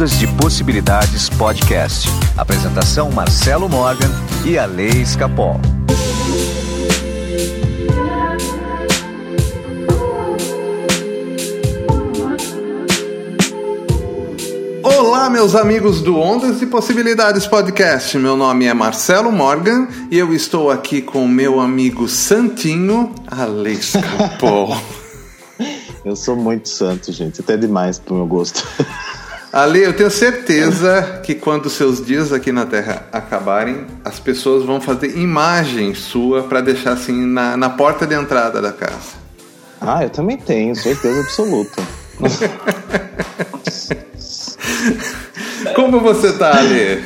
Ondas de Possibilidades Podcast. Apresentação Marcelo Morgan e a Lei Escapol. Olá, meus amigos do Ondas de Possibilidades Podcast. Meu nome é Marcelo Morgan e eu estou aqui com meu amigo Santinho, a Lei Escapol. Eu sou muito santo, gente. Até demais pro meu gosto. Ale, eu tenho certeza que quando seus dias aqui na Terra acabarem, as pessoas vão fazer imagem sua para deixar assim na, na porta de entrada da casa. Ah, eu também tenho, certeza absoluta. Como você tá, Ale?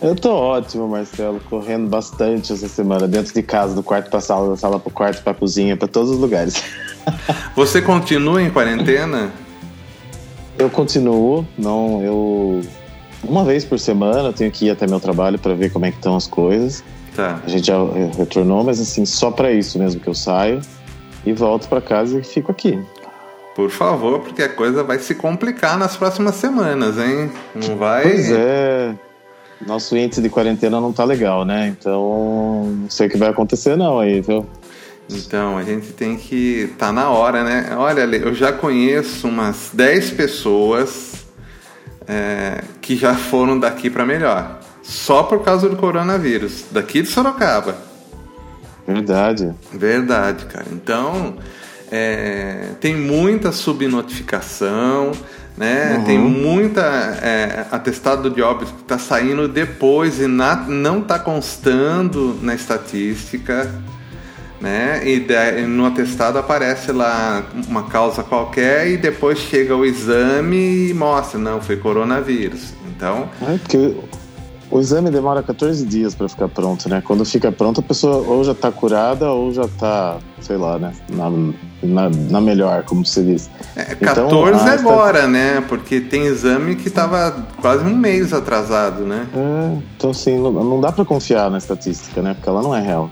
Eu tô ótimo, Marcelo, correndo bastante essa semana, dentro de casa, do quarto pra sala, da sala pro quarto, pra cozinha, pra todos os lugares. Você continua em quarentena? Eu continuo, não, eu uma vez por semana eu tenho que ir até meu trabalho para ver como é que estão as coisas. Tá. A gente já retornou, mas assim, só para isso mesmo que eu saio e volto para casa e fico aqui. Por favor, porque a coisa vai se complicar nas próximas semanas, hein? Não vai. Pois é. Nosso índice de quarentena não tá legal, né? Então, não sei o que vai acontecer não aí, viu? Então, a gente tem que tá na hora, né? Olha, eu já conheço umas 10 pessoas é, que já foram daqui para melhor. Só por causa do coronavírus. Daqui de Sorocaba. Verdade. Verdade, cara. Então, é, tem muita subnotificação, né? Uhum. Tem muita é, atestado de óbito que está saindo depois e na, não está constando na estatística né? E no atestado aparece lá uma causa qualquer e depois chega o exame e mostra, não, foi coronavírus. Então. É porque o exame demora 14 dias para ficar pronto, né? Quando fica pronto, a pessoa ou já está curada ou já está, sei lá, né? Na, na, na, melhor, como se diz. É, 14 então, agora, né? Porque tem exame que estava quase um mês atrasado, né? É, então, assim, não, não dá para confiar na estatística, né? Porque ela não é real.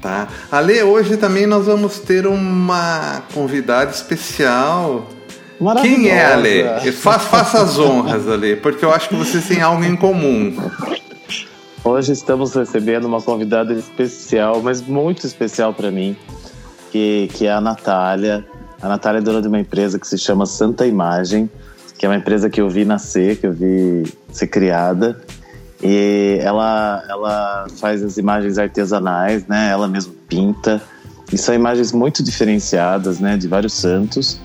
Tá. Ale, hoje também nós vamos ter uma convidada especial. Quem é Ale? Fa faça as honras, Ale, porque eu acho que vocês têm algo em comum. Hoje estamos recebendo uma convidada especial, mas muito especial para mim, que, que é a Natália. A Natália é dona de uma empresa que se chama Santa Imagem, que é uma empresa que eu vi nascer, que eu vi ser criada. E ela, ela faz as imagens artesanais, né? Ela mesma pinta. E são imagens muito diferenciadas, né? De vários santos.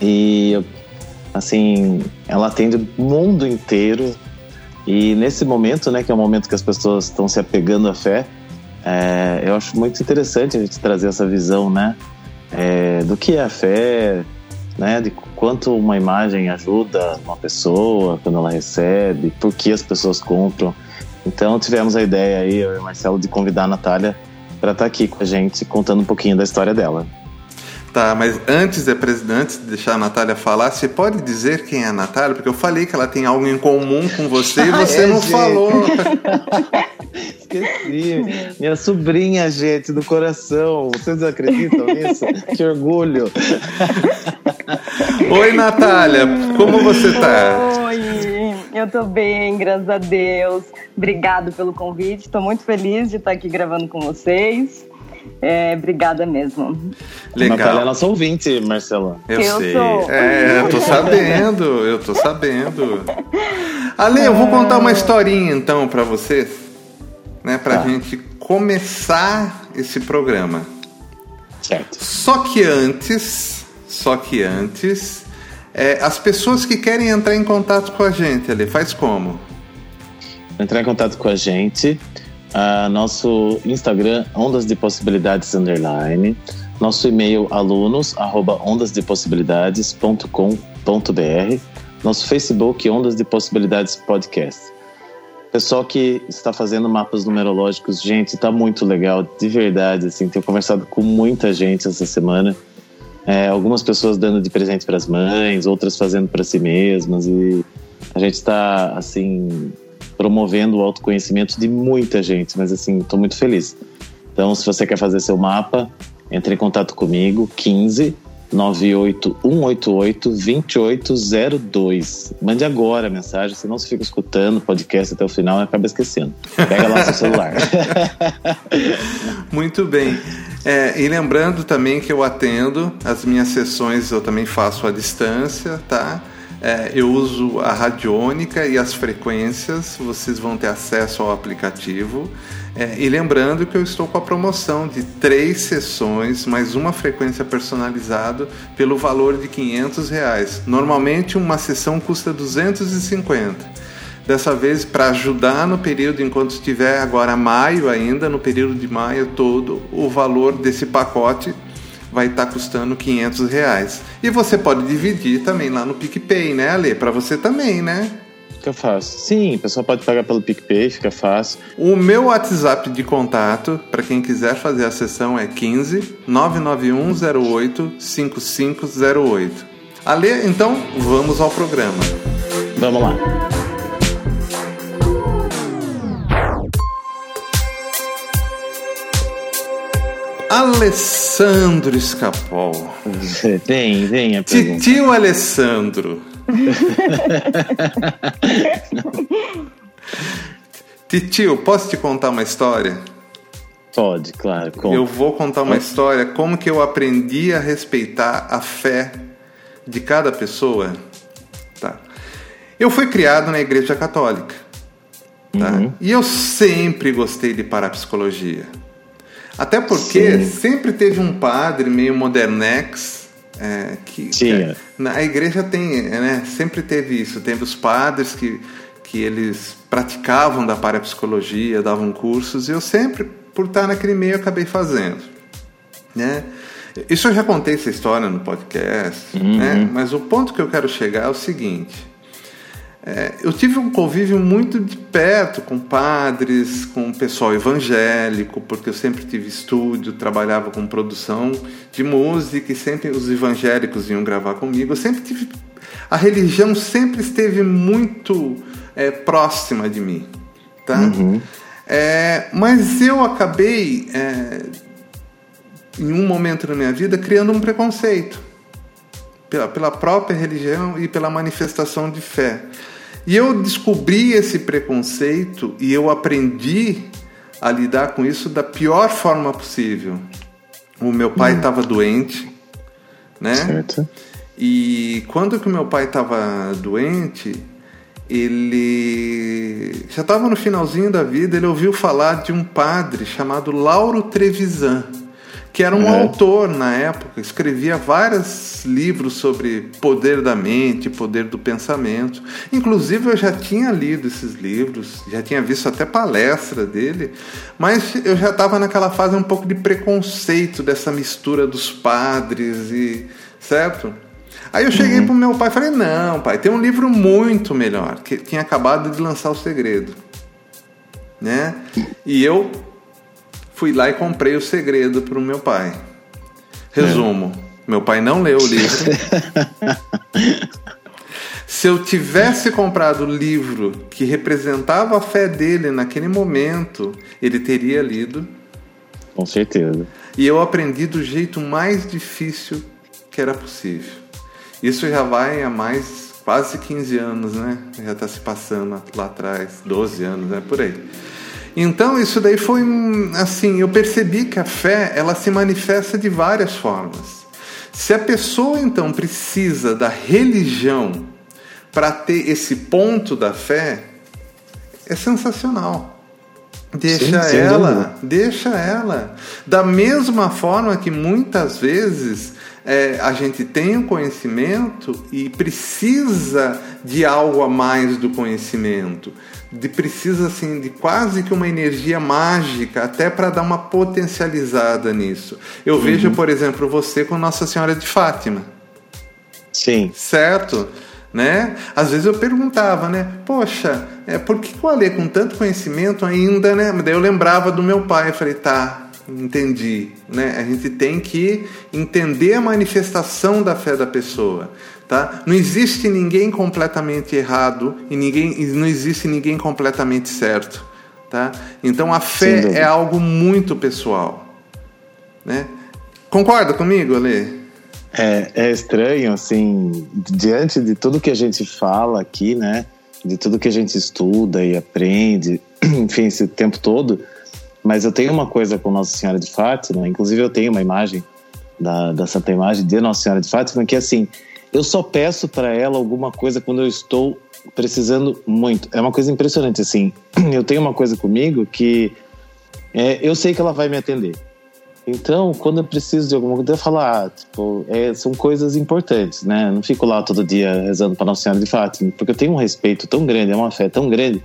E, assim, ela atende o mundo inteiro. E nesse momento, né? Que é o momento que as pessoas estão se apegando à fé. É, eu acho muito interessante a gente trazer essa visão, né? É, do que é a fé, né, de quanto uma imagem ajuda uma pessoa quando ela recebe, por que as pessoas compram. Então tivemos a ideia aí, eu e o Marcelo, de convidar a Natália para estar tá aqui com a gente contando um pouquinho da história dela. Tá, mas antes de, antes de deixar a Natália falar, você pode dizer quem é a Natália? Porque eu falei que ela tem algo em comum com você e você é, não gente. falou. Esqueci. Minha sobrinha, gente, do coração. Vocês acreditam nisso? que orgulho. Oi, Natália. Como você tá? Oi, eu tô bem, graças a Deus. Obrigado pelo convite. Tô muito feliz de estar aqui gravando com vocês. É, obrigada mesmo. Legal. Natália é nossa ouvinte, Marcela. Eu, eu sei. Sou. É, eu tô sabendo, eu tô sabendo. Ale, eu vou contar uma historinha então para vocês, né, pra tá. gente começar esse programa. Certo. Só que antes, só que antes, é, as pessoas que querem entrar em contato com a gente, Ale, faz como? Entrar em contato com a gente, Uh, nosso Instagram, Ondas de Possibilidades Underline. Nosso e-mail, alunos, arroba ondasdepossibilidades.com.br. Nosso Facebook, Ondas de Possibilidades Podcast. Pessoal que está fazendo mapas numerológicos, gente, está muito legal, de verdade, assim, tenho conversado com muita gente essa semana. É, algumas pessoas dando de presente para as mães, outras fazendo para si mesmas e a gente está assim promovendo o autoconhecimento de muita gente, mas assim, estou muito feliz. Então, se você quer fazer seu mapa, entre em contato comigo, 15 98188-2802. Mande agora a mensagem, senão você fica escutando o podcast até o final e acaba esquecendo. Pega lá seu celular. Muito bem. É, e lembrando também que eu atendo, as minhas sessões eu também faço à distância, tá? É, eu uso a radiônica e as frequências, vocês vão ter acesso ao aplicativo. É, e lembrando que eu estou com a promoção de três sessões, mais uma frequência personalizada, pelo valor de 500 reais. Normalmente uma sessão custa 250. Dessa vez, para ajudar no período, enquanto estiver agora maio ainda, no período de maio todo, o valor desse pacote vai estar tá custando 500 reais. E você pode dividir também lá no PicPay, né, Ale? Para você também, né? Fica fácil. Sim, o pessoal pode pagar pelo PicPay, fica fácil. O meu WhatsApp de contato, para quem quiser fazer a sessão, é 15 99108 5508. Ale, então vamos ao programa. Vamos lá. Alessandro Escapol. Vem, vem a pergunta. Titio Alessandro. Titio, posso te contar uma história? Pode, claro. Conta. Eu vou contar uma história como que eu aprendi a respeitar a fé de cada pessoa. Tá. Eu fui criado na igreja católica. Tá? Uhum. E eu sempre gostei de parapsicologia. Até porque Sim. sempre teve um padre meio modernex é, que, Sim. É, na igreja tem, né, sempre teve isso. Teve os padres que, que eles praticavam da parapsicologia, davam cursos, e eu sempre, por estar naquele meio, acabei fazendo. Né? Isso eu já contei essa história no podcast, uhum. né? mas o ponto que eu quero chegar é o seguinte é, eu tive um convívio muito de perto com padres, com o pessoal evangélico, porque eu sempre tive estúdio, trabalhava com produção de música e sempre os evangélicos iam gravar comigo. Eu sempre tive. A religião sempre esteve muito é, próxima de mim. Tá? Uhum. É, mas eu acabei, é, em um momento da minha vida, criando um preconceito pela, pela própria religião e pela manifestação de fé. E eu descobri esse preconceito e eu aprendi a lidar com isso da pior forma possível. O meu pai estava hum. doente, né? Certo. E quando que o meu pai estava doente, ele já estava no finalzinho da vida, ele ouviu falar de um padre chamado Lauro Trevisan que era um uhum. autor na época, escrevia vários livros sobre poder da mente, poder do pensamento. Inclusive eu já tinha lido esses livros, já tinha visto até palestra dele, mas eu já estava naquela fase um pouco de preconceito dessa mistura dos padres e certo? Aí eu cheguei uhum. pro meu pai e falei: "Não, pai, tem um livro muito melhor, que tinha acabado de lançar o segredo". Né? E eu fui lá e comprei o segredo para o meu pai. Resumo: é. meu pai não leu o livro. Se eu tivesse comprado o livro que representava a fé dele naquele momento, ele teria lido. Com certeza. E eu aprendi do jeito mais difícil que era possível. Isso já vai há mais quase 15 anos, né? Já está se passando lá atrás, 12 anos, né? Por aí. Então isso daí foi assim, eu percebi que a fé ela se manifesta de várias formas. Se a pessoa então precisa da religião para ter esse ponto da fé, é sensacional. Deixa sim, ela, deixa ela. Da mesma forma que muitas vezes é, a gente tem o conhecimento e precisa de algo a mais do conhecimento de precisa assim de quase que uma energia mágica até para dar uma potencializada nisso. Eu uhum. vejo, por exemplo, você com Nossa Senhora de Fátima. Sim. Certo? Né? Às vezes eu perguntava, né? Poxa, é, por que o Alê com tanto conhecimento ainda, né? Daí eu lembrava do meu pai, eu falei, tá, entendi, né? A gente tem que entender a manifestação da fé da pessoa. Tá? Não existe ninguém completamente errado e ninguém, não existe ninguém completamente certo. Tá? Então a fé é algo muito pessoal. Né? Concorda comigo, Ale? É, é estranho, assim, diante de tudo que a gente fala aqui, né? De tudo que a gente estuda e aprende, enfim, esse tempo todo. Mas eu tenho uma coisa com Nossa Senhora de Fátima, inclusive eu tenho uma imagem da, da Santa Imagem de Nossa Senhora de Fátima, que é assim, eu só peço para ela alguma coisa quando eu estou precisando muito. É uma coisa impressionante, assim. Eu tenho uma coisa comigo que é, eu sei que ela vai me atender. Então, quando eu preciso de alguma coisa, eu falo, ah, tipo, é, são coisas importantes, né? Eu não fico lá todo dia rezando para Nossa Senhora de Fátima, porque eu tenho um respeito tão grande, é uma fé tão grande,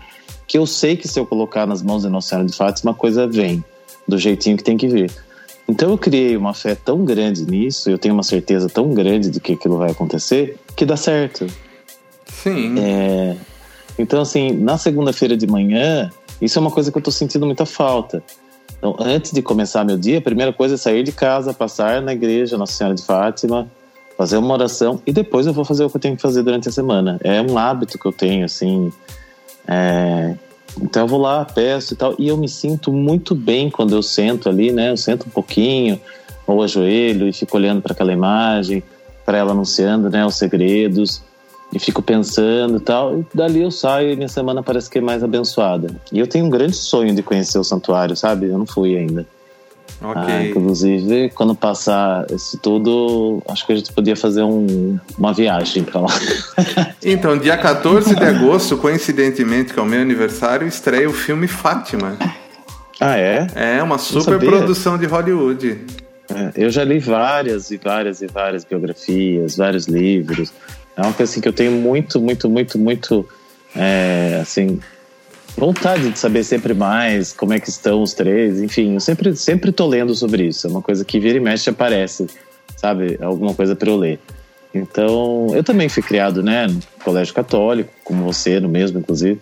que eu sei que se eu colocar nas mãos de Nossa Senhora de Fátima, a coisa vem do jeitinho que tem que vir. Então eu criei uma fé tão grande nisso, eu tenho uma certeza tão grande de que aquilo vai acontecer, que dá certo. Sim. É, então, assim, na segunda-feira de manhã, isso é uma coisa que eu tô sentindo muita falta. Então, antes de começar meu dia, a primeira coisa é sair de casa, passar na igreja Nossa Senhora de Fátima, fazer uma oração e depois eu vou fazer o que eu tenho que fazer durante a semana. É um hábito que eu tenho, assim. É... Então eu vou lá, peço e tal, e eu me sinto muito bem quando eu sento ali, né? Eu sento um pouquinho, ou ajoelho e fico olhando para aquela imagem, para ela anunciando, né, os segredos e fico pensando e tal. E dali eu saio e minha semana parece que é mais abençoada. E eu tenho um grande sonho de conhecer o santuário, sabe? Eu não fui ainda. Ok. Ah, inclusive, quando passar isso tudo, acho que a gente podia fazer um, uma viagem pra lá. então, dia 14 de agosto, coincidentemente, que é o meu aniversário, estreia o filme Fátima. Ah, é? É, uma super produção de Hollywood. É, eu já li várias e várias e várias biografias, vários livros. É uma coisa assim, que eu tenho muito, muito, muito, muito, é, assim, vontade de saber sempre mais como é que estão os três. Enfim, eu sempre, sempre tô lendo sobre isso. É uma coisa que vira e mexe aparece, sabe? Alguma coisa para eu ler. Então, eu também fui criado, né, no colégio católico, como você, no mesmo, inclusive.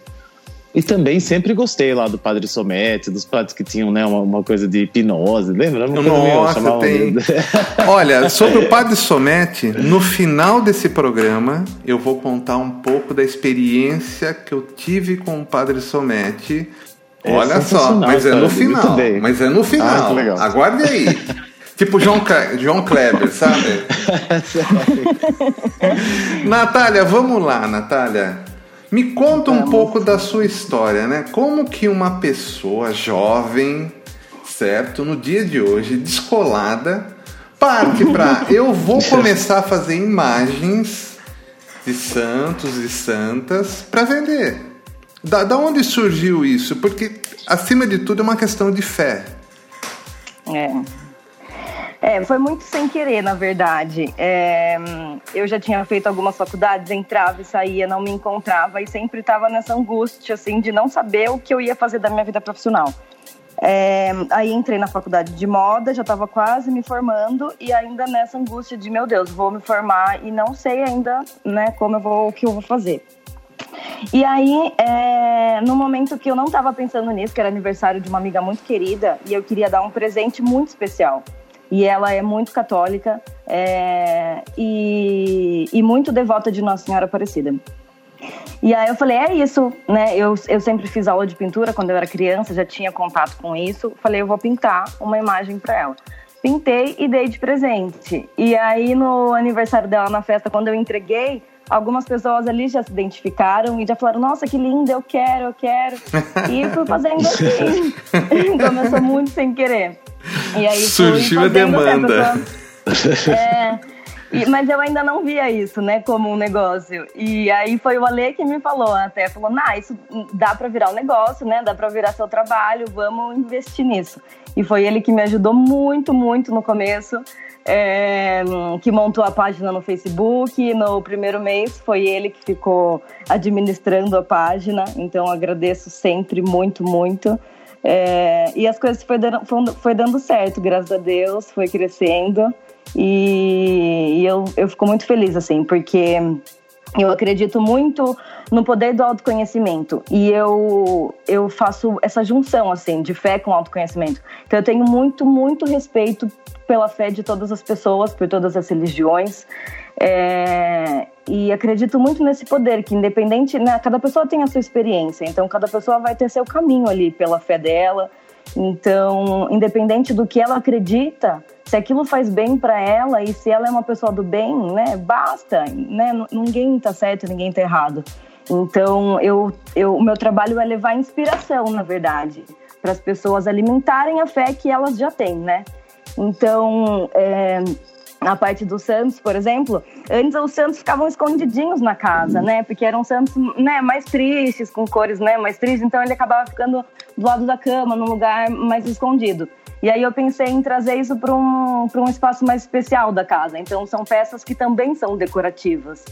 E também sempre gostei lá do Padre Somete, dos padres que tinham né, uma, uma coisa de hipnose, lembra? Uma Nossa, tem. Olha, sobre o Padre Somete, no final desse programa eu vou contar um pouco da experiência que eu tive com o Padre Somete. É Olha só, mas é no final. Mas é no final. Ah, Aguarde aí. Tipo João, João Kleber, sabe? Natália, vamos lá, Natália. Me conta um pouco da sua história, né? Como que uma pessoa jovem, certo, no dia de hoje, descolada, parte para eu vou começar a fazer imagens de santos e santas para vender. Da, da onde surgiu isso? Porque acima de tudo é uma questão de fé. É. É, foi muito sem querer, na verdade. É, eu já tinha feito algumas faculdades, entrava e saía, não me encontrava e sempre estava nessa angústia, assim, de não saber o que eu ia fazer da minha vida profissional. É, aí entrei na faculdade de moda, já estava quase me formando e ainda nessa angústia de meu Deus, vou me formar e não sei ainda, né, como eu vou, o que eu vou fazer. E aí, é, no momento que eu não estava pensando nisso, que era aniversário de uma amiga muito querida e eu queria dar um presente muito especial e ela é muito católica é, e, e muito devota de Nossa Senhora Aparecida. E aí eu falei, é isso, né? Eu, eu sempre fiz aula de pintura quando eu era criança, já tinha contato com isso. Falei, eu vou pintar uma imagem para ela. Pintei e dei de presente. E aí no aniversário dela na festa, quando eu entreguei, algumas pessoas ali já se identificaram e já falaram, nossa, que linda, eu quero, eu quero. E fui fazendo assim. Começou muito sem querer. E aí Surgiu a demanda. é, e, mas eu ainda não via isso, né, como um negócio. E aí foi o Ale que me falou até, falou, nah, isso dá para virar um negócio, né, dá para virar seu trabalho, vamos investir nisso. E foi ele que me ajudou muito, muito no começo, é, que montou a página no Facebook. No primeiro mês foi ele que ficou administrando a página, então agradeço sempre muito, muito. É, e as coisas foi dando, foi dando certo, graças a Deus, foi crescendo. E, e eu, eu fico muito feliz, assim, porque eu acredito muito no poder do autoconhecimento e eu eu faço essa junção assim de fé com autoconhecimento. Então eu tenho muito muito respeito pela fé de todas as pessoas, por todas as religiões. É, e acredito muito nesse poder, que independente, né, cada pessoa tem a sua experiência, então cada pessoa vai ter seu caminho ali pela fé dela. Então, independente do que ela acredita, se aquilo faz bem para ela e se ela é uma pessoa do bem, né, basta, né? Ninguém tá certo, ninguém tá errado. Então, eu, eu, o meu trabalho é levar inspiração, na verdade, para as pessoas alimentarem a fé que elas já têm, né? Então, é, a parte dos santos, por exemplo, antes os santos ficavam escondidinhos na casa, né? Porque eram santos, né, mais tristes, com cores, né, mais tristes, então ele acabava ficando do lado da cama, num lugar mais escondido. E aí eu pensei em trazer isso para um, um espaço mais especial da casa. Então são peças que também são decorativas.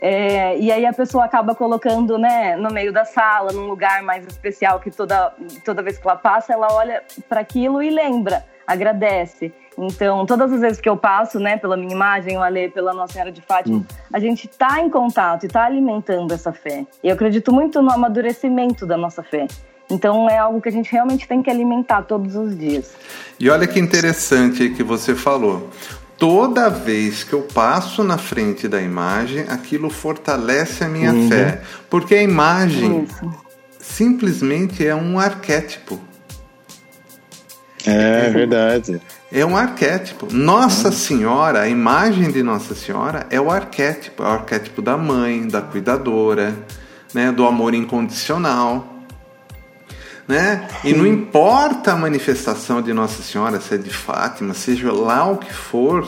É, e aí a pessoa acaba colocando né, no meio da sala, num lugar mais especial que toda, toda vez que ela passa, ela olha para aquilo e lembra, agradece. Então, todas as vezes que eu passo, né, pela minha imagem, eu ler pela Nossa Senhora de Fátima, hum. a gente está em contato e está alimentando essa fé. E eu acredito muito no amadurecimento da nossa fé. Então é algo que a gente realmente tem que alimentar todos os dias. E olha que interessante que você falou. Toda vez que eu passo na frente da imagem, aquilo fortalece a minha uhum. fé. Porque a imagem Isso. simplesmente é um arquétipo. É verdade. É um arquétipo. Nossa Senhora, a imagem de Nossa Senhora é o arquétipo. É o arquétipo da mãe, da cuidadora, né, do amor incondicional né? E não importa a manifestação de Nossa Senhora, se é de Fátima, seja lá o que for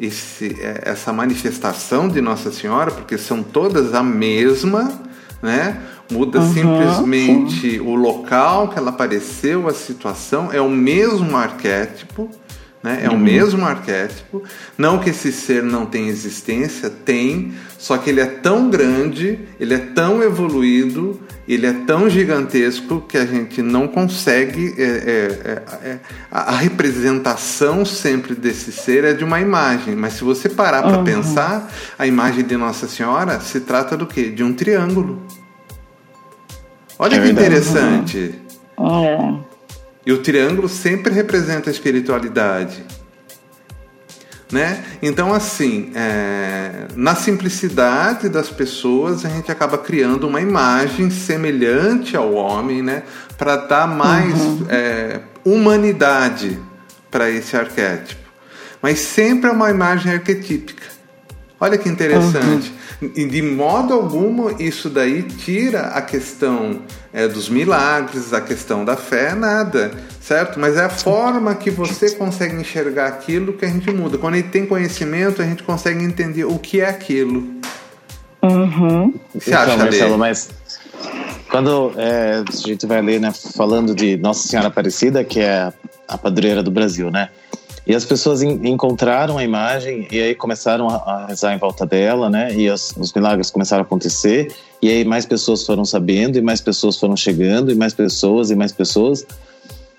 esse, é, essa manifestação de Nossa Senhora, porque são todas a mesma, né? Muda uhum, simplesmente sim. o local que ela apareceu, a situação, é o mesmo arquétipo, né? É uhum. o mesmo arquétipo. Não que esse ser não tenha existência, tem, só que ele é tão grande, ele é tão evoluído, ele é tão gigantesco que a gente não consegue. É, é, é, a representação sempre desse ser é de uma imagem, mas se você parar para uhum. pensar, a imagem de Nossa Senhora se trata do quê? De um triângulo. Olha é que verdade. interessante. Uhum. E o triângulo sempre representa a espiritualidade. Né? Então, assim, é, na simplicidade das pessoas, a gente acaba criando uma imagem semelhante ao homem, né? Para dar mais uhum. é, humanidade para esse arquétipo. Mas sempre é uma imagem arquetípica. Olha que interessante. Uhum. E de modo algum isso daí tira a questão é, dos milagres, a questão da fé, nada certo? Mas é a forma que você consegue enxergar aquilo que a gente muda. Quando a gente tem conhecimento, a gente consegue entender o que é aquilo. Uhum. Você então, acha, Marcelo, mas quando é, a gente vai ler, né, falando de Nossa Senhora Aparecida, que é a padroeira do Brasil, né? E as pessoas encontraram a imagem e aí começaram a, rezar em volta dela, né? E os, milagres começaram a acontecer. E aí mais pessoas foram sabendo, e mais pessoas foram chegando, e mais pessoas, e mais pessoas.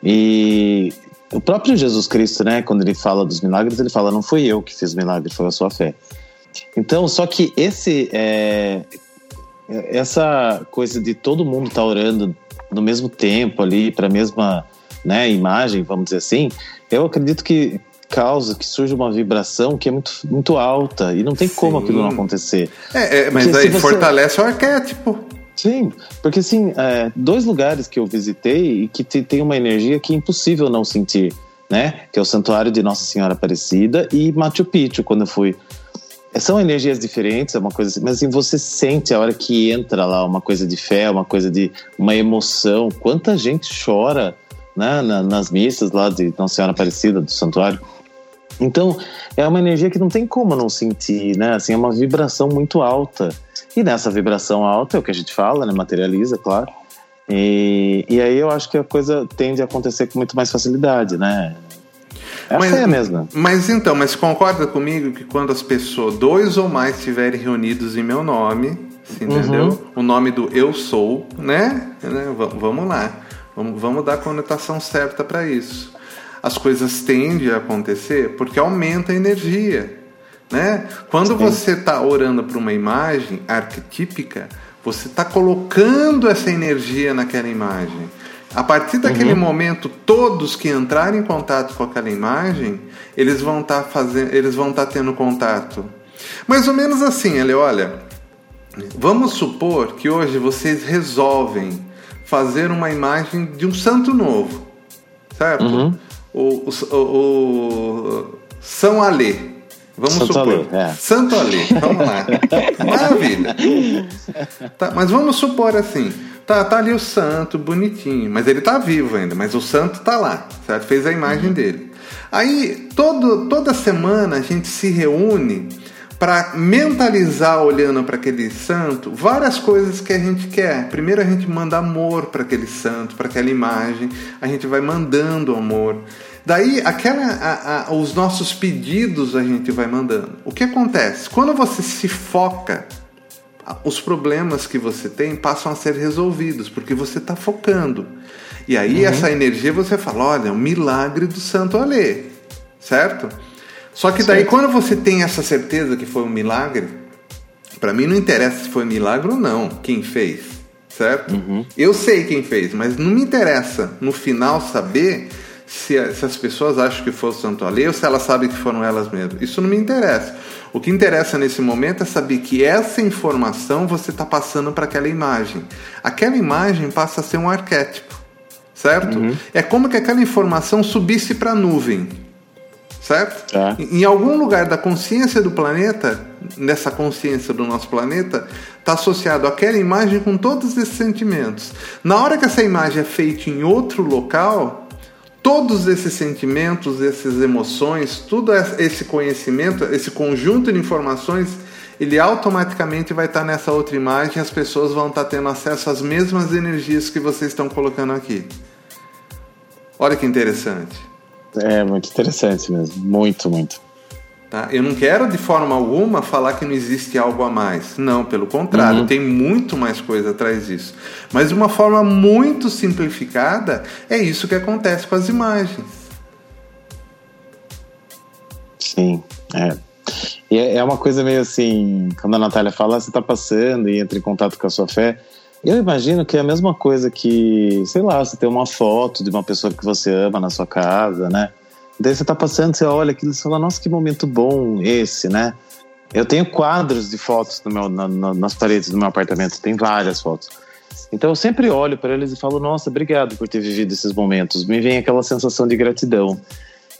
E o próprio Jesus Cristo, né, quando ele fala dos milagres, ele fala: Não fui eu que fiz milagre, foi a sua fé. Então, só que esse é, essa coisa de todo mundo estar tá orando no mesmo tempo ali para a mesma né, imagem, vamos dizer assim, eu acredito que causa que surge uma vibração que é muito, muito alta e não tem Sim. como aquilo não acontecer. É, é mas Porque aí você... fortalece o arquétipo. Sim, porque assim, é, dois lugares que eu visitei e que tem uma energia que é impossível não sentir, né? Que é o Santuário de Nossa Senhora Aparecida e Machu Picchu, quando eu fui. São energias diferentes, é uma coisa assim, mas assim, você sente a hora que entra lá uma coisa de fé, uma coisa de uma emoção. Quanta gente chora né, nas missas lá de Nossa Senhora Aparecida, do santuário. Então, é uma energia que não tem como não sentir, né? Assim, é uma vibração muito alta. E nessa vibração alta é o que a gente fala, né? Materializa, claro. E, e aí eu acho que a coisa tende a acontecer com muito mais facilidade, né? É mas, a fé mesmo. Mas então, mas concorda comigo que quando as pessoas, dois ou mais, estiverem reunidos em meu nome, entendeu? Uhum. O nome do eu sou, né? né? Vamos lá. Vamos, vamos dar a conotação certa para isso. As coisas tendem a acontecer porque aumenta a energia. Né? Quando você está orando para uma imagem arquetípica, você está colocando essa energia naquela imagem. A partir daquele uhum. momento, todos que entrarem em contato com aquela imagem, eles vão estar tá fazendo, eles vão estar tá tendo contato. Mais ou menos assim, ele olha, vamos supor que hoje vocês resolvem fazer uma imagem de um santo novo. certo? Uhum. O, o, o, São Alê. Vamos Santo supor. Alê, é. Santo Alê, vamos lá. Maravilha. Tá, mas vamos supor assim. Tá, tá ali o santo, bonitinho. Mas ele tá vivo ainda, mas o santo tá lá, certo? Fez a imagem uhum. dele. Aí, todo, toda semana a gente se reúne para mentalizar olhando para aquele santo várias coisas que a gente quer. Primeiro a gente manda amor para aquele santo, para aquela imagem, a gente vai mandando amor. Daí aquela, a, a, os nossos pedidos a gente vai mandando. O que acontece? Quando você se foca, os problemas que você tem passam a ser resolvidos, porque você está focando. E aí uhum. essa energia você fala, olha, o milagre do Santo Alê, certo? Só que daí, quando você tem essa certeza que foi um milagre, para mim não interessa se foi milagre ou não, quem fez, certo? Uhum. Eu sei quem fez, mas não me interessa no final saber se, se as pessoas acham que foi o Santo Alê ou se elas sabem que foram elas mesmas. Isso não me interessa. O que interessa nesse momento é saber que essa informação você está passando para aquela imagem. Aquela imagem passa a ser um arquétipo, certo? Uhum. É como que aquela informação subisse para a nuvem certo? É. Em algum lugar da consciência do planeta, nessa consciência do nosso planeta, está associado aquela imagem com todos esses sentimentos. Na hora que essa imagem é feita em outro local, todos esses sentimentos, essas emoções, tudo esse conhecimento, esse conjunto de informações, ele automaticamente vai estar nessa outra imagem e as pessoas vão estar tendo acesso às mesmas energias que vocês estão colocando aqui. Olha que interessante. É muito interessante mesmo, muito, muito. Tá? Eu não quero de forma alguma falar que não existe algo a mais. Não, pelo contrário, uhum. tem muito mais coisa atrás disso. Mas de uma forma muito simplificada, é isso que acontece com as imagens. Sim, é. E é, é uma coisa meio assim, quando a Natália fala, você está passando e entra em contato com a sua fé, eu imagino que é a mesma coisa que, sei lá, você tem uma foto de uma pessoa que você ama na sua casa, né? Daí você tá passando, você olha aquilo e fala, nossa, que momento bom esse, né? Eu tenho quadros de fotos no meu, na, na, nas paredes do meu apartamento, tem várias fotos. Então eu sempre olho para eles e falo, nossa, obrigado por ter vivido esses momentos. Me vem aquela sensação de gratidão.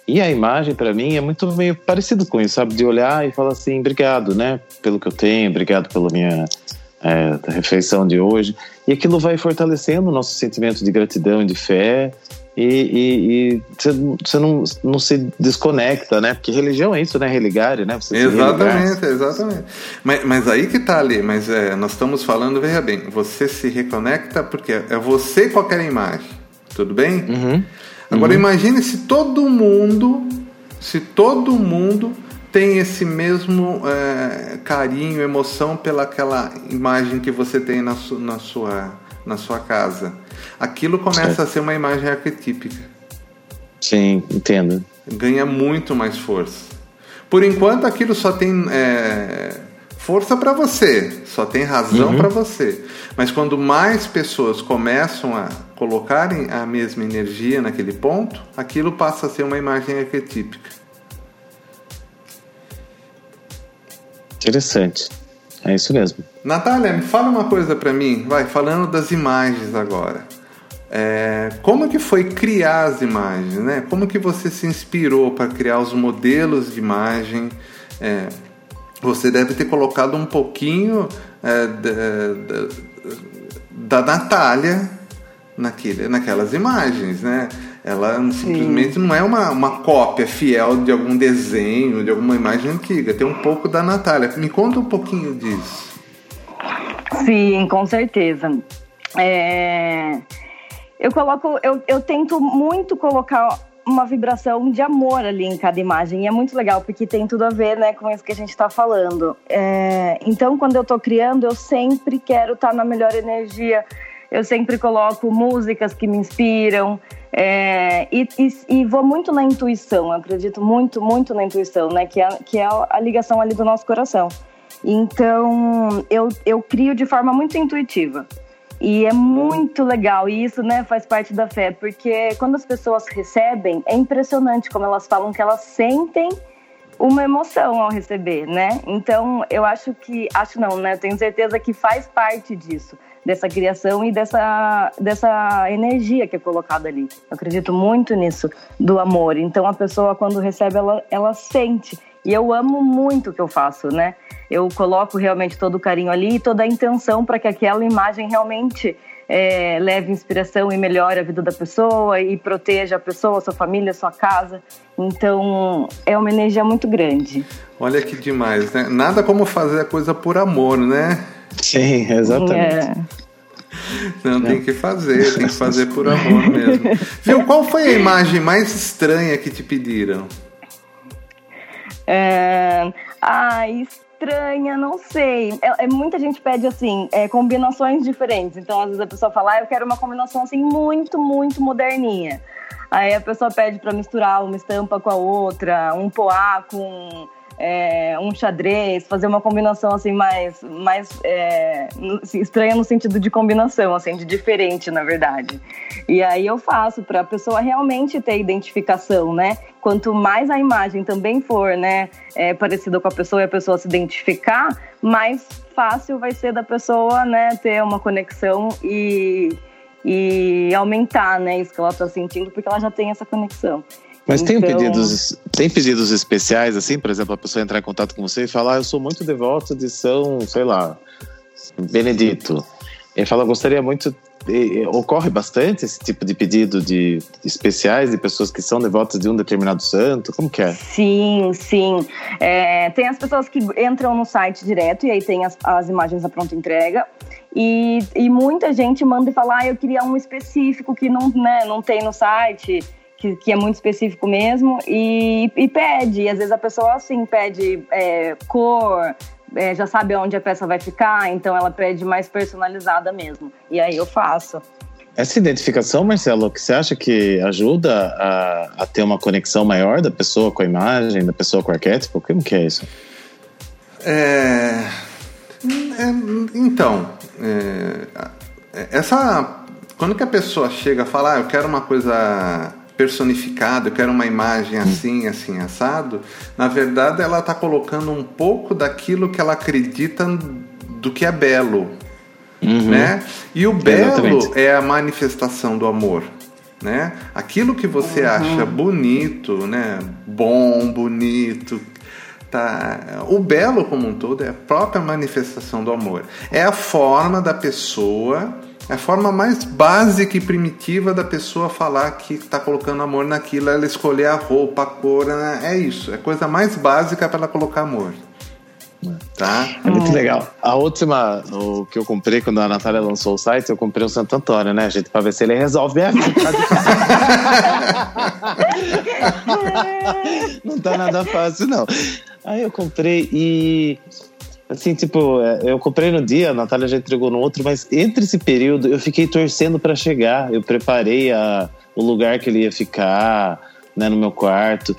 E a imagem, para mim, é muito meio parecido com isso, sabe? De olhar e falar assim, obrigado, né? Pelo que eu tenho, obrigado pela minha é, da refeição de hoje. E aquilo vai fortalecendo o nosso sentimento de gratidão e de fé. E, você não, não se desconecta, né? Porque religião é isso, né? Religar, né? Você exatamente, exatamente. Mas, mas aí que tá ali, mas é, nós estamos falando, veja bem, você se reconecta porque é você com aquela imagem, tudo bem? Uhum. Agora uhum. imagine se todo mundo, se todo mundo tem esse mesmo é, carinho, emoção pelaquela imagem que você tem na, su, na, sua, na sua casa. Aquilo começa a ser uma imagem arquetípica. Sim, entendo. Ganha muito mais força. Por enquanto, aquilo só tem é, força para você, só tem razão uhum. para você. Mas quando mais pessoas começam a colocarem a mesma energia naquele ponto, aquilo passa a ser uma imagem arquetípica. Interessante. É isso mesmo. Natália, me fala uma coisa para mim, vai, falando das imagens agora. É, como que foi criar as imagens, né? Como que você se inspirou para criar os modelos de imagem? É, você deve ter colocado um pouquinho é, da, da Natália naquele, naquelas imagens, né? Ela simplesmente Sim. não é uma, uma cópia fiel de algum desenho, de alguma imagem antiga. Tem um pouco da Natália. Me conta um pouquinho disso. Sim, com certeza. É... Eu coloco, eu, eu tento muito colocar uma vibração de amor ali em cada imagem. E é muito legal, porque tem tudo a ver né, com isso que a gente está falando. É... Então, quando eu estou criando, eu sempre quero estar tá na melhor energia. Eu sempre coloco músicas que me inspiram. É, e, e, e, vou muito na intuição, acredito muito, muito na intuição, né? Que é, que é a ligação ali do nosso coração. Então, eu, eu crio de forma muito intuitiva. E é muito legal, e isso né, faz parte da fé, porque quando as pessoas recebem, é impressionante como elas falam que elas sentem uma emoção ao receber, né? Então, eu acho que, acho não, né? Tenho certeza que faz parte disso, dessa criação e dessa, dessa energia que é colocada ali. Eu acredito muito nisso, do amor. Então, a pessoa, quando recebe, ela, ela sente. E eu amo muito o que eu faço, né? Eu coloco realmente todo o carinho ali e toda a intenção para que aquela imagem realmente é, leve inspiração e melhore a vida da pessoa e proteja a pessoa, sua família, sua casa. Então é uma energia muito grande. Olha que demais, né? Nada como fazer a coisa por amor, né? Sim, exatamente. É. Não, tem que fazer, tem que fazer por amor mesmo. Viu, qual foi a imagem mais estranha que te pediram? É... Ah, estranha, não sei. É, é, muita gente pede assim, é, combinações diferentes. Então, às vezes a pessoa fala, ah, eu quero uma combinação assim muito, muito moderninha. Aí a pessoa pede para misturar uma estampa com a outra, um poá com é, um xadrez, fazer uma combinação assim mais, mais é, assim, estranha no sentido de combinação, assim, de diferente, na verdade. E aí eu faço para a pessoa realmente ter identificação, né? Quanto mais a imagem também for, né, é, parecida com a pessoa e a pessoa se identificar, mais fácil vai ser da pessoa, né, ter uma conexão e, e aumentar, né, isso que ela está sentindo, porque ela já tem essa conexão. Mas então... tem pedidos, tem pedidos especiais, assim, por exemplo, a pessoa entrar em contato com você e falar, ah, eu sou muito devoto de São, sei lá, Benedito. Ele fala, gostaria muito. E, ocorre bastante esse tipo de pedido de, de, especiais de pessoas que são devotas de um determinado santo? Como que é? Sim, sim. É, tem as pessoas que entram no site direto e aí tem as, as imagens à pronta entrega. E, e muita gente manda e fala, ah, eu queria um específico que não, né, não tem no site que, que é muito específico mesmo, e, e pede. E às vezes a pessoa, assim, pede é, cor, é, já sabe onde a peça vai ficar, então ela pede mais personalizada mesmo. E aí eu faço. Essa identificação, Marcelo, que você acha que ajuda a, a, ter uma conexão maior da pessoa com a imagem, da pessoa com o arquétipo? Como que é isso? É, é, então, é, essa quando que a pessoa chega a falar, ah, eu quero uma coisa personificado, eu quero uma imagem assim, assim, assado, na verdade ela está colocando um pouco daquilo que ela acredita do que é belo. Uhum. Né? E o belo Exatamente. é a manifestação do amor. Né? Aquilo que você uhum. acha bonito, né? bom, bonito, Tá. O belo como um todo é a própria manifestação do amor. É a forma da pessoa é a forma mais básica e primitiva da pessoa falar que está colocando amor naquilo, ela escolher a roupa, a cor, né? é isso. É a coisa mais básica para ela colocar amor. Tá? É muito legal. A última, o que eu comprei quando a Natália lançou o site, eu comprei o Santo Antônio, né, gente? Pra ver se ele resolve minha vida. não tá nada fácil, não. Aí eu comprei e Assim, tipo, é, eu comprei no dia, a Natália já entregou no outro, mas entre esse período eu fiquei torcendo para chegar. Eu preparei a, o lugar que ele ia ficar, né, no meu quarto.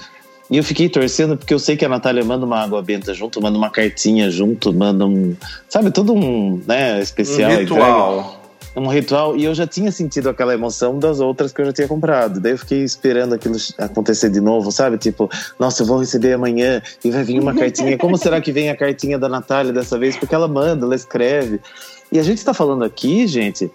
E eu fiquei torcendo porque eu sei que a Natália manda uma água benta junto, manda uma cartinha junto, manda um. Sabe, todo um, né, especial. Um ritual um ritual e eu já tinha sentido aquela emoção das outras que eu já tinha comprado. Daí eu fiquei esperando aquilo acontecer de novo, sabe? Tipo, nossa, eu vou receber amanhã e vai vir uma cartinha. Como será que vem a cartinha da Natália dessa vez? Porque ela manda, ela escreve. E a gente está falando aqui, gente,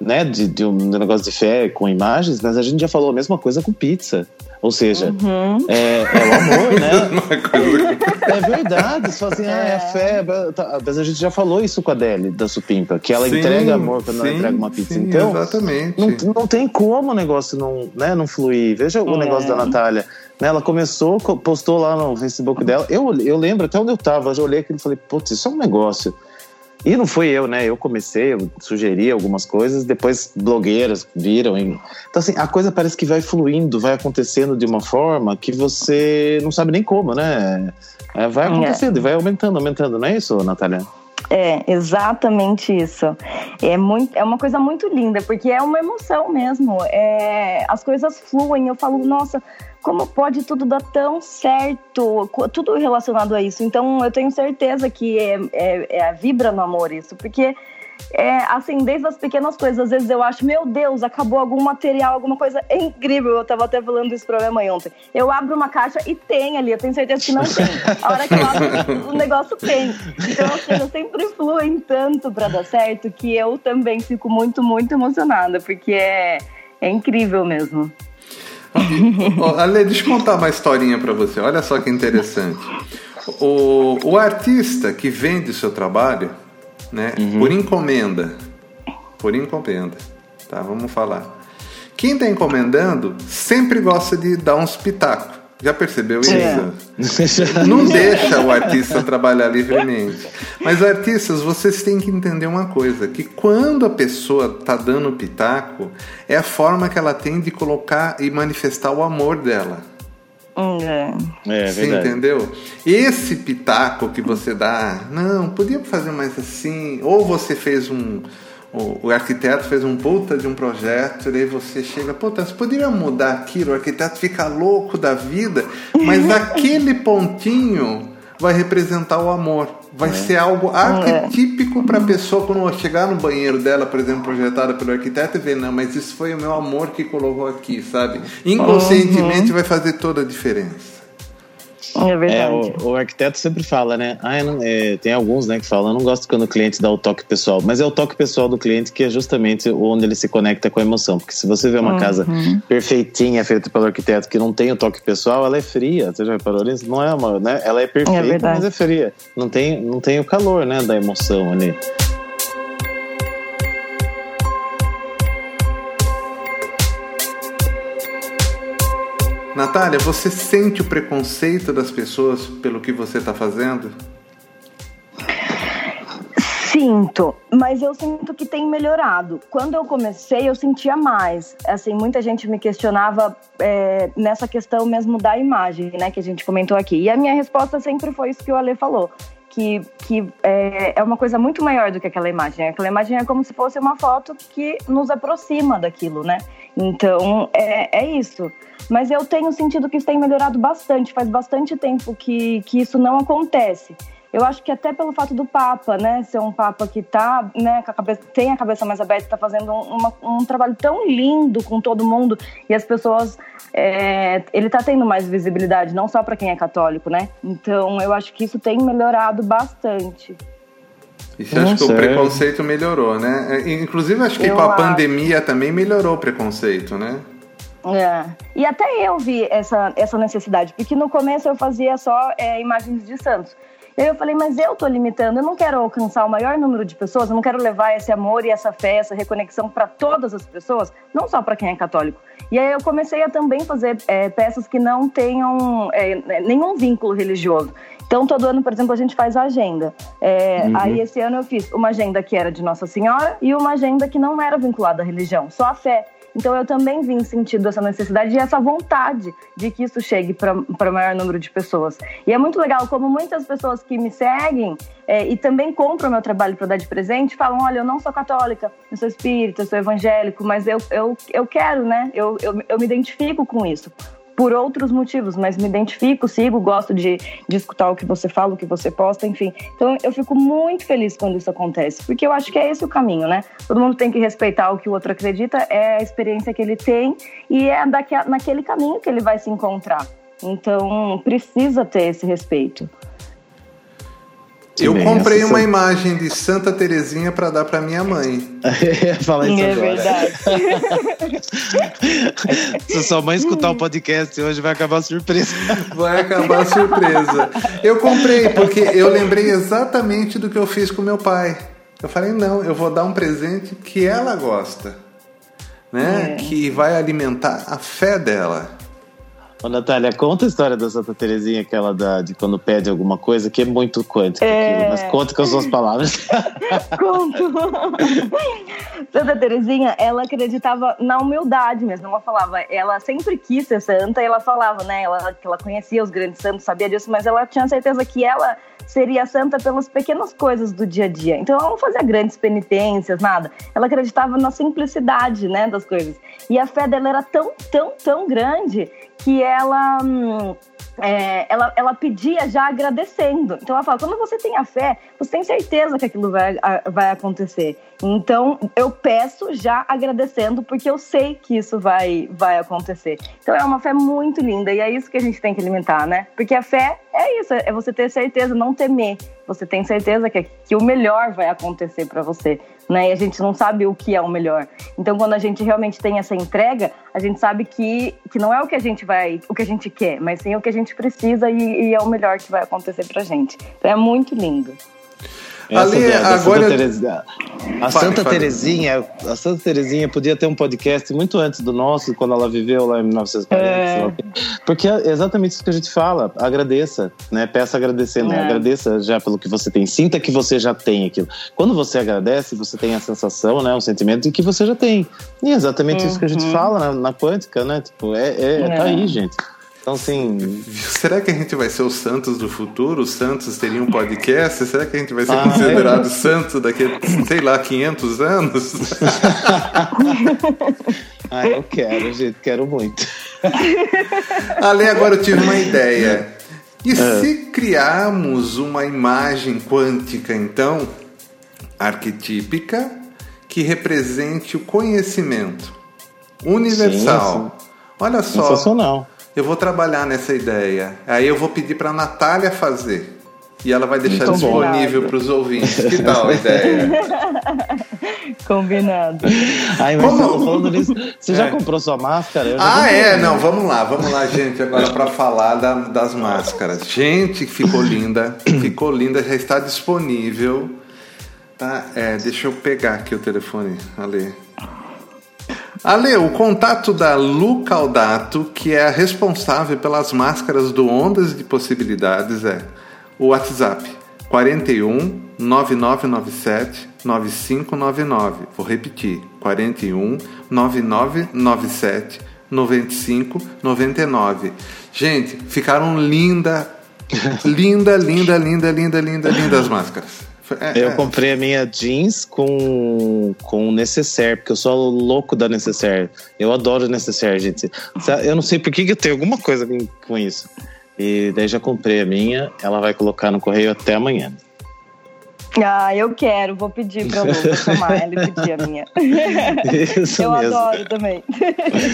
né, de, de um negócio de fé com imagens, mas a gente já falou a mesma coisa com pizza. Ou seja, uhum. é, é, o amor, né? é verdade. Só assim, ah, é a fé. Tá, mas a gente já falou isso com a Deli, da Supimpa, que ela sim, entrega amor quando sim, ela entrega uma pizza. Sim, então, exatamente. Não, não tem como o negócio não, né, não fluir. Veja o é. negócio da Natália. Né, ela começou, postou lá no Facebook dela. Eu, eu lembro até onde eu tava, eu já olhei aquilo e falei, putz, isso é um negócio. E não fui eu, né? Eu comecei, eu sugeri algumas coisas, depois blogueiras viram. E... Então, assim, a coisa parece que vai fluindo, vai acontecendo de uma forma que você não sabe nem como, né? É, vai é. acontecendo é. e vai aumentando, aumentando, não é isso, Natália? É, exatamente isso. É, muito, é uma coisa muito linda, porque é uma emoção mesmo. É, as coisas fluem. Eu falo, nossa, como pode tudo dar tão certo? Tudo relacionado a isso. Então, eu tenho certeza que é, é, é vibra no amor isso, porque é, assim, desde as pequenas coisas, às vezes eu acho, meu Deus, acabou algum material, alguma coisa incrível. Eu tava até falando isso pra minha mãe ontem. Eu abro uma caixa e tem ali, eu tenho certeza que não tem. A hora que eu abro, o negócio tem. Então, assim, eu sempre fluem tanto pra dar certo que eu também fico muito, muito emocionada, porque é, é incrível mesmo. Ale, deixa eu contar uma historinha para você. Olha só que interessante. O, o artista que vende o seu trabalho, né, uhum. por encomenda, por encomenda, tá? Vamos falar. Quem está encomendando sempre gosta de dar uns pitacos. Já percebeu isso? É. Não deixa o artista trabalhar livremente. Mas artistas, vocês têm que entender uma coisa, que quando a pessoa está dando pitaco, é a forma que ela tem de colocar e manifestar o amor dela. É. é você entendeu? Esse pitaco que você dá, não, podia fazer mais assim, ou você fez um, o, o, arquiteto fez um puta de um projeto, e daí você chega, puta, você poderia mudar aquilo, o arquiteto fica louco da vida, mas aquele pontinho vai representar o amor. Vai é. ser algo arquetípico para a pessoa quando chegar no banheiro dela, por exemplo, projetada pelo arquiteto e ver, não, mas isso foi o meu amor que colocou aqui, sabe? Inconscientemente uhum. vai fazer toda a diferença. É verdade. É, o, o, arquiteto sempre fala, né? Ah, não, é, tem alguns né, que falam, eu não gosto quando o cliente dá o toque pessoal. Mas é o toque pessoal do cliente que é justamente onde ele se conecta com a emoção. Porque se você vê uma uhum. casa perfeitinha, feita pelo arquiteto, que não tem o toque pessoal, ela é fria. Você já reparou nisso? Não é uma, né? Ela é perfeita, é mas é fria. Não tem, não tem o calor, né, da emoção ali. Natália, você sente o preconceito das pessoas pelo que você está fazendo? Sinto, mas eu sinto que tem melhorado. Quando eu comecei, eu sentia mais. Assim, muita gente me questionava é, nessa questão mesmo da imagem, né, que a gente comentou aqui. E a minha resposta sempre foi isso que o Ale falou. Que, que é, é uma coisa muito maior do que aquela imagem. Aquela imagem é como se fosse uma foto que nos aproxima daquilo, né? Então, é, é isso. Mas eu tenho sentido que isso tem melhorado bastante. Faz bastante tempo que, que isso não acontece. Eu acho que até pelo fato do Papa, né, ser um Papa que tá, né, a cabeça, tem a cabeça mais aberta, está fazendo uma, um trabalho tão lindo com todo mundo e as pessoas, é, ele está tendo mais visibilidade, não só para quem é católico, né? Então eu acho que isso tem melhorado bastante. E você acha que o preconceito melhorou, né? É, inclusive acho que eu com a acho. pandemia também melhorou o preconceito, né? É. E até eu vi essa, essa necessidade, porque no começo eu fazia só é, imagens de santos. Eu falei, mas eu tô limitando, eu não quero alcançar o maior número de pessoas, eu não quero levar esse amor e essa fé, essa reconexão para todas as pessoas, não só para quem é católico. E aí eu comecei a também fazer é, peças que não tenham é, nenhum vínculo religioso. Então, todo ano, por exemplo, a gente faz a agenda. É, uhum. Aí, esse ano, eu fiz uma agenda que era de Nossa Senhora e uma agenda que não era vinculada à religião, só a fé. Então eu também vim sentindo essa necessidade e essa vontade de que isso chegue para o maior número de pessoas. E é muito legal como muitas pessoas que me seguem é, e também compram meu trabalho para dar de presente falam: olha, eu não sou católica, eu sou espírita, eu sou evangélico, mas eu, eu, eu quero, né? Eu, eu, eu me identifico com isso por outros motivos, mas me identifico, sigo, gosto de, de escutar o que você fala, o que você posta, enfim. Então eu fico muito feliz quando isso acontece, porque eu acho que é esse o caminho, né? Todo mundo tem que respeitar o que o outro acredita, é a experiência que ele tem e é daqui, naquele caminho que ele vai se encontrar. Então precisa ter esse respeito. Eu comprei uma imagem de Santa Terezinha para dar para minha mãe. Fala isso é agora. verdade. Se sua mãe escutar o podcast hoje, vai acabar a surpresa. Vai acabar a surpresa. Eu comprei porque eu lembrei exatamente do que eu fiz com meu pai. Eu falei, não, eu vou dar um presente que ela gosta. Né? É. Que vai alimentar a fé dela. Ô, Natália, conta a história da Santa Terezinha, aquela da, de quando pede alguma coisa, que é muito quântico é... aquilo, mas conta com as suas palavras. Conto. Santa Terezinha, ela acreditava na humildade mesmo. Ela falava, ela sempre quis ser santa, e ela falava, né, ela, que ela conhecia os grandes santos, sabia disso, mas ela tinha certeza que ela seria santa pelas pequenas coisas do dia a dia. Então ela não fazia grandes penitências, nada. Ela acreditava na simplicidade, né, das coisas. E a fé dela era tão, tão, tão grande que ela. Hum, é, ela, ela pedia já agradecendo. Então ela fala: quando você tem a fé, você tem certeza que aquilo vai, vai acontecer. Então eu peço já agradecendo, porque eu sei que isso vai, vai acontecer. Então é uma fé muito linda e é isso que a gente tem que alimentar, né? Porque a fé é isso, é você ter certeza, não temer. Você tem certeza que, que o melhor vai acontecer para você né? E a gente não sabe o que é o melhor. Então, quando a gente realmente tem essa entrega, a gente sabe que, que não é o que a gente vai, o que a gente quer, mas sim o que a gente precisa e, e é o melhor que vai acontecer pra gente. Então é muito lindo. Ali, agora... Santa Terezinha, a Santa Terezinha, a Santa Terezinha podia ter um podcast muito antes do nosso, quando ela viveu lá em 1940. É. Porque é exatamente isso que a gente fala. Agradeça, né? Peça agradecendo. É. Agradeça já pelo que você tem. Sinta que você já tem aquilo. Quando você agradece, você tem a sensação, né? Um sentimento de que você já tem. E é exatamente uhum. isso que a gente uhum. fala na, na quântica, né? Tipo, é, é, é. tá aí, gente. Então, assim. Será que a gente vai ser os santos do futuro? Os santos teriam um podcast? Será que a gente vai ser ah, considerado é? santo daqui a, sei lá, 500 anos? ah, eu quero, gente, quero muito. Ale, agora eu tive uma ideia. E é. se criarmos uma imagem quântica, então, arquetípica, que represente o conhecimento universal? Sim, sim. Olha só. Sensacional eu vou trabalhar nessa ideia. Aí eu vou pedir para a Natália fazer. E ela vai deixar disponível para os ouvintes. Que tal a ideia? Combinado. Ai, mas Como... falando nisso, você é. já comprou sua máscara? Ah, é? Não, vamos lá, vamos lá, gente, agora para falar da, das máscaras. Gente, ficou linda, ficou linda, já está disponível. Tá? É, deixa eu pegar aqui o telefone, Ali. Ale, o contato da Lu Caldato, que é a responsável pelas máscaras do Ondas de Possibilidades, é o WhatsApp 41 9997 9599. Vou repetir: 41 9997 9599. Gente, ficaram linda, linda, linda, linda, linda, linda, linda as máscaras. É, eu é. comprei a minha jeans com, com necessaire, porque eu sou louco da necessaire. Eu adoro necessaire, gente. Eu não sei por que, que eu tenho alguma coisa com isso. E daí já comprei a minha, ela vai colocar no correio até amanhã. Ah, eu quero, vou pedir pra Lu chamar ela e pedir a minha. Isso eu mesmo. adoro também.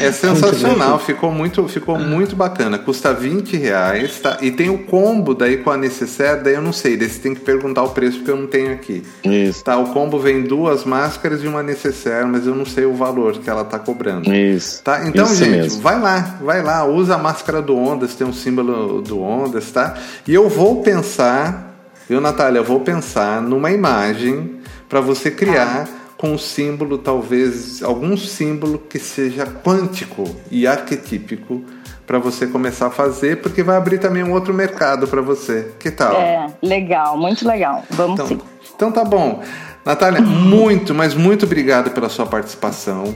É sensacional, ficou muito, ficou muito bacana. Custa 20 reais, tá? E tem o combo daí com a necessaire, daí eu não sei, daí você tem que perguntar o preço porque eu não tenho aqui. Isso. Tá, o combo vem duas máscaras e uma necessaire, mas eu não sei o valor que ela tá cobrando. Isso. Tá? Então, Isso gente, mesmo. vai lá, vai lá, usa a máscara do Ondas, tem um símbolo do Ondas, tá? E eu vou pensar Viu, Natália? Eu vou pensar numa imagem para você criar com um símbolo, talvez, algum símbolo que seja quântico e arquetípico para você começar a fazer, porque vai abrir também um outro mercado para você. Que tal? É, legal, muito legal. Vamos então, sim. Então tá bom. Natália, muito, mas muito obrigado pela sua participação.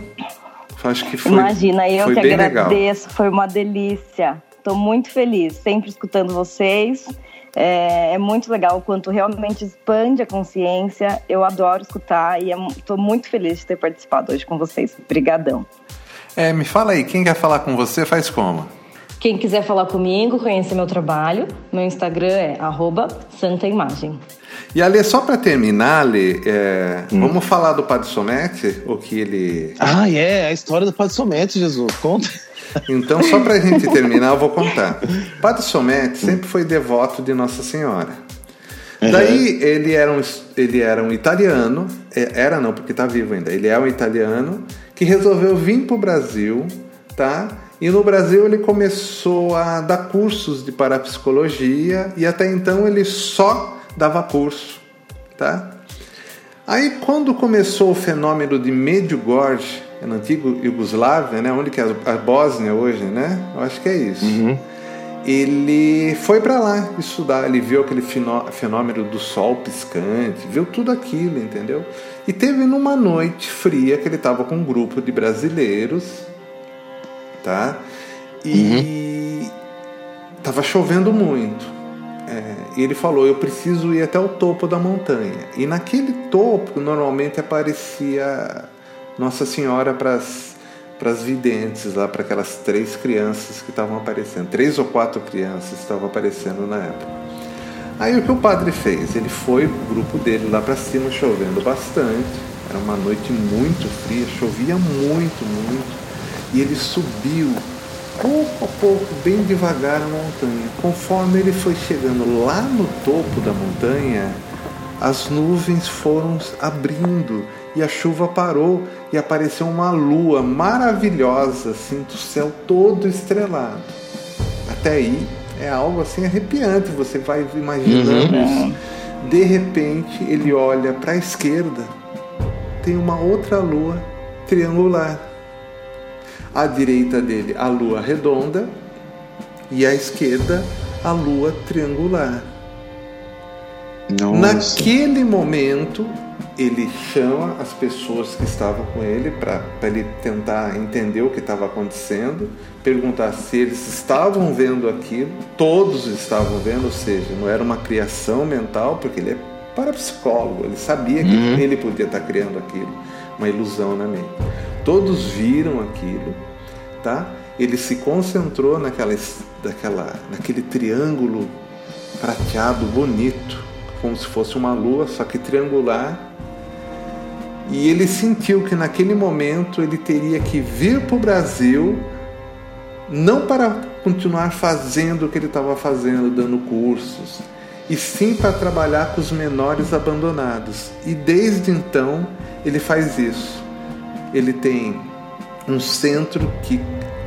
Acho que foi. Imagina, eu foi que agradeço, legal. foi uma delícia. Estou muito feliz, sempre escutando vocês. É, é, muito legal o quanto realmente expande a consciência. Eu adoro escutar e estou é, muito feliz de ter participado hoje com vocês. Obrigadão. É, me fala aí, quem quer falar com você faz como? Quem quiser falar comigo, conhecer meu trabalho, meu Instagram é @santaimagem. E ali, só para terminar, Ali, é, hum. vamos falar do Padre Somete, o que ele... Ah, é, a história do Padre Somete, Jesus, conta. Então, só para a gente terminar, eu vou contar. Padre Somete sempre foi devoto de Nossa Senhora. Uhum. Daí ele era, um, ele era um italiano, é, era não, porque está vivo ainda, ele é um italiano que resolveu vir para o Brasil, tá? E no Brasil ele começou a dar cursos de parapsicologia e até então ele só dava curso, tá? Aí quando começou o fenômeno de Medjugorje, é no antigo Iugoslávia, né? Onde que é a Bósnia hoje, né? Eu acho que é isso. Uhum. Ele foi para lá estudar, ele viu aquele fenômeno do sol piscante, viu tudo aquilo, entendeu? E teve numa noite fria que ele estava com um grupo de brasileiros, tá? E uhum. tava chovendo muito. É, e ele falou: Eu preciso ir até o topo da montanha. E naquele topo, normalmente aparecia nossa Senhora para as videntes, lá para aquelas três crianças que estavam aparecendo, três ou quatro crianças estavam aparecendo na época. Aí o que o padre fez? Ele foi o grupo dele lá para cima, chovendo bastante. Era uma noite muito fria, chovia muito, muito. E ele subiu pouco a pouco, bem devagar a montanha. Conforme ele foi chegando lá no topo da montanha, as nuvens foram abrindo e a chuva parou e apareceu uma lua maravilhosa, assim, do céu todo estrelado. Até aí é algo assim arrepiante, você vai imaginando uhum. isso. De repente, ele olha para a esquerda, tem uma outra lua triangular. À direita dele, a lua redonda, e à esquerda, a lua triangular. Nossa. Naquele momento, ele chama as pessoas que estavam com ele para ele tentar entender o que estava acontecendo, perguntar se eles estavam vendo aquilo, todos estavam vendo, ou seja, não era uma criação mental, porque ele é parapsicólogo, ele sabia que uhum. ele podia estar criando aquilo, uma ilusão na mente. Todos viram aquilo, tá? Ele se concentrou naquela, daquela, naquele triângulo prateado bonito, como se fosse uma lua, só que triangular e ele sentiu que naquele momento ele teria que vir para o Brasil, não para continuar fazendo o que ele estava fazendo, dando cursos, e sim para trabalhar com os menores abandonados. E desde então ele faz isso. Ele tem um centro que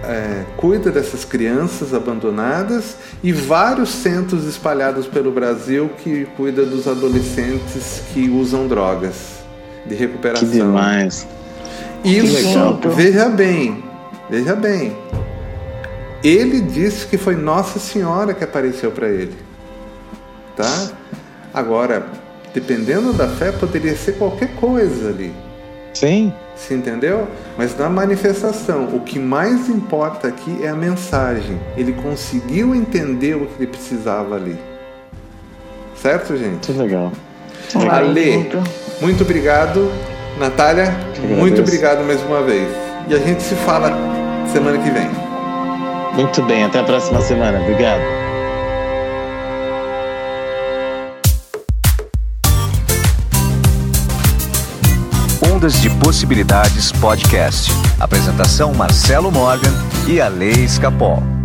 é, cuida dessas crianças abandonadas e vários centros espalhados pelo Brasil que cuida dos adolescentes que usam drogas de recuperação. Que demais. Isso, que veja bem, veja bem. Ele disse que foi Nossa Senhora que apareceu para ele. Tá? Agora, dependendo da fé, poderia ser qualquer coisa ali. Sim. Você entendeu? Mas na manifestação, o que mais importa aqui é a mensagem. Ele conseguiu entender o que ele precisava ali. Certo, gente? Que legal. Ale, muito obrigado. Natália, muito obrigado mais uma vez. E a gente se fala semana que vem. Muito bem, até a próxima semana. Obrigado. Ondas de Possibilidades Podcast. Apresentação Marcelo Morgan e a Lei Escapol.